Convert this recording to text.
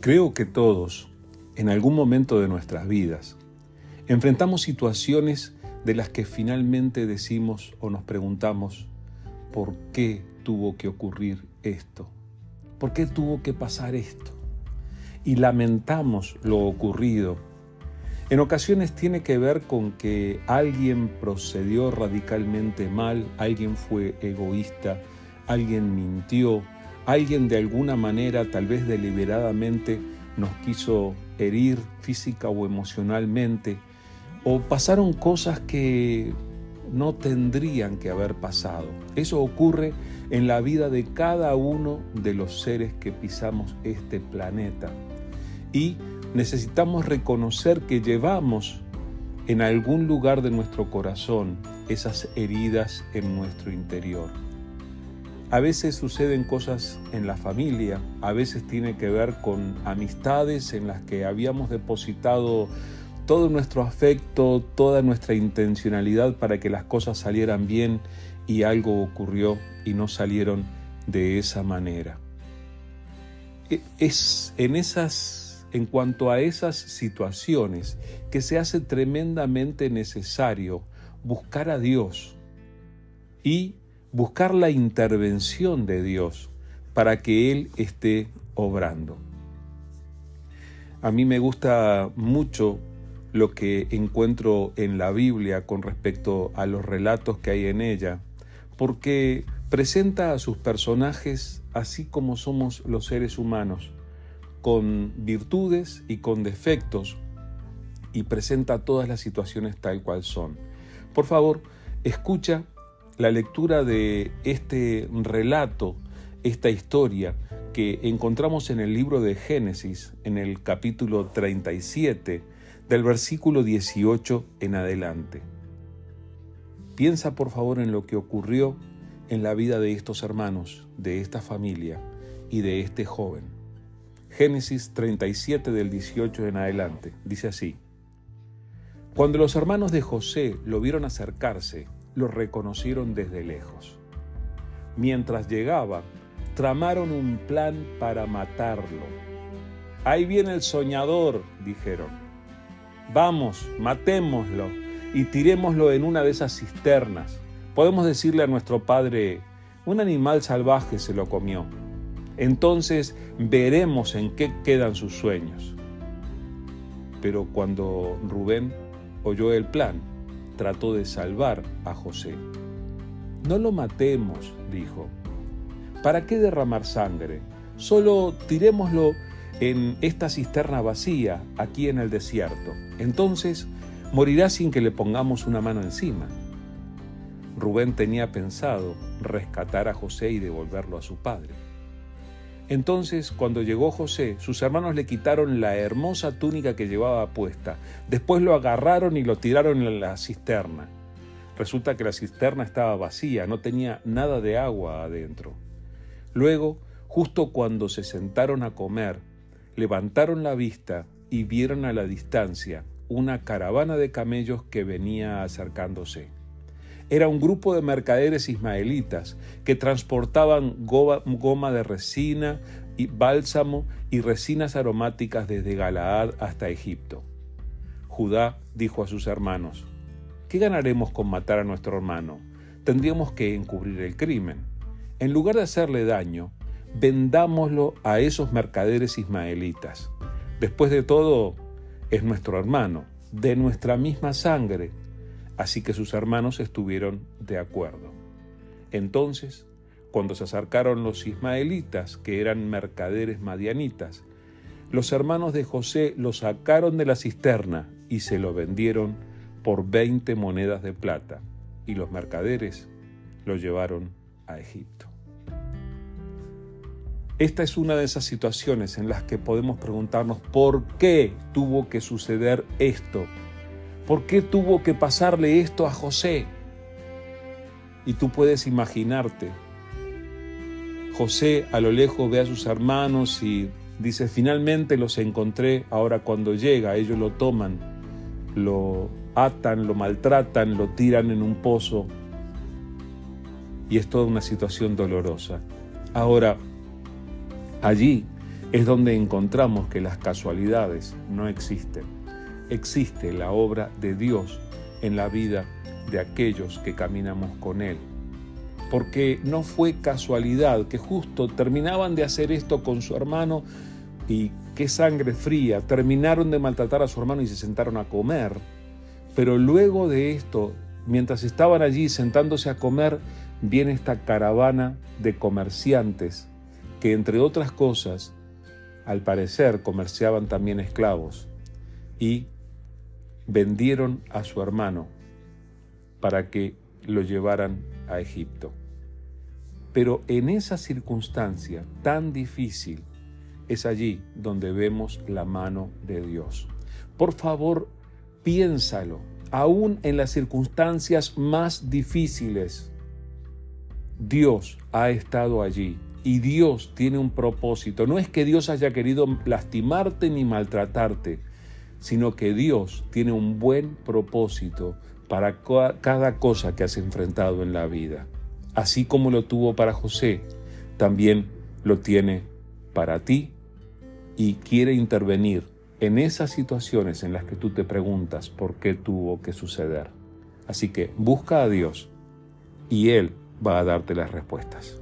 Creo que todos, en algún momento de nuestras vidas, enfrentamos situaciones de las que finalmente decimos o nos preguntamos, ¿por qué tuvo que ocurrir esto? ¿Por qué tuvo que pasar esto? Y lamentamos lo ocurrido. En ocasiones tiene que ver con que alguien procedió radicalmente mal, alguien fue egoísta, alguien mintió, alguien de alguna manera, tal vez deliberadamente, nos quiso herir física o emocionalmente, o pasaron cosas que no tendrían que haber pasado. Eso ocurre en la vida de cada uno de los seres que pisamos este planeta. Y necesitamos reconocer que llevamos en algún lugar de nuestro corazón esas heridas en nuestro interior. A veces suceden cosas en la familia, a veces tiene que ver con amistades en las que habíamos depositado todo nuestro afecto, toda nuestra intencionalidad para que las cosas salieran bien y algo ocurrió y no salieron de esa manera. E, es en esas en cuanto a esas situaciones que se hace tremendamente necesario buscar a Dios y buscar la intervención de Dios para que Él esté obrando. A mí me gusta mucho lo que encuentro en la Biblia con respecto a los relatos que hay en ella, porque presenta a sus personajes así como somos los seres humanos, con virtudes y con defectos, y presenta todas las situaciones tal cual son. Por favor, escucha la lectura de este relato, esta historia que encontramos en el libro de Génesis, en el capítulo 37, del versículo 18 en adelante. Piensa por favor en lo que ocurrió en la vida de estos hermanos, de esta familia y de este joven. Génesis 37 del 18 en adelante. Dice así. Cuando los hermanos de José lo vieron acercarse, lo reconocieron desde lejos. Mientras llegaba, tramaron un plan para matarlo. Ahí viene el soñador, dijeron. Vamos, matémoslo y tirémoslo en una de esas cisternas. Podemos decirle a nuestro padre, un animal salvaje se lo comió. Entonces veremos en qué quedan sus sueños. Pero cuando Rubén oyó el plan, trató de salvar a José. No lo matemos, dijo. ¿Para qué derramar sangre? Solo tirémoslo en esta cisterna vacía, aquí en el desierto. Entonces morirá sin que le pongamos una mano encima. Rubén tenía pensado rescatar a José y devolverlo a su padre. Entonces, cuando llegó José, sus hermanos le quitaron la hermosa túnica que llevaba puesta. Después lo agarraron y lo tiraron en la cisterna. Resulta que la cisterna estaba vacía, no tenía nada de agua adentro. Luego, justo cuando se sentaron a comer, levantaron la vista y vieron a la distancia una caravana de camellos que venía acercándose era un grupo de mercaderes ismaelitas que transportaban goma de resina y bálsamo y resinas aromáticas desde Galaad hasta Egipto. Judá dijo a sus hermanos, ¿qué ganaremos con matar a nuestro hermano? Tendríamos que encubrir el crimen. En lugar de hacerle daño, vendámoslo a esos mercaderes ismaelitas. Después de todo, es nuestro hermano, de nuestra misma sangre, Así que sus hermanos estuvieron de acuerdo. Entonces, cuando se acercaron los ismaelitas, que eran mercaderes madianitas, los hermanos de José lo sacaron de la cisterna y se lo vendieron por veinte monedas de plata, y los mercaderes lo llevaron a Egipto. Esta es una de esas situaciones en las que podemos preguntarnos por qué tuvo que suceder esto ¿Por qué tuvo que pasarle esto a José? Y tú puedes imaginarte. José a lo lejos ve a sus hermanos y dice, finalmente los encontré, ahora cuando llega ellos lo toman, lo atan, lo maltratan, lo tiran en un pozo y es toda una situación dolorosa. Ahora, allí es donde encontramos que las casualidades no existen. Existe la obra de Dios en la vida de aquellos que caminamos con Él. Porque no fue casualidad que justo terminaban de hacer esto con su hermano y qué sangre fría, terminaron de maltratar a su hermano y se sentaron a comer. Pero luego de esto, mientras estaban allí sentándose a comer, viene esta caravana de comerciantes que entre otras cosas, al parecer comerciaban también esclavos y vendieron a su hermano para que lo llevaran a Egipto. Pero en esa circunstancia tan difícil es allí donde vemos la mano de Dios. Por favor, piénsalo, aún en las circunstancias más difíciles, Dios ha estado allí y Dios tiene un propósito. No es que Dios haya querido lastimarte ni maltratarte, sino que Dios tiene un buen propósito para cada cosa que has enfrentado en la vida. Así como lo tuvo para José, también lo tiene para ti y quiere intervenir en esas situaciones en las que tú te preguntas por qué tuvo que suceder. Así que busca a Dios y Él va a darte las respuestas.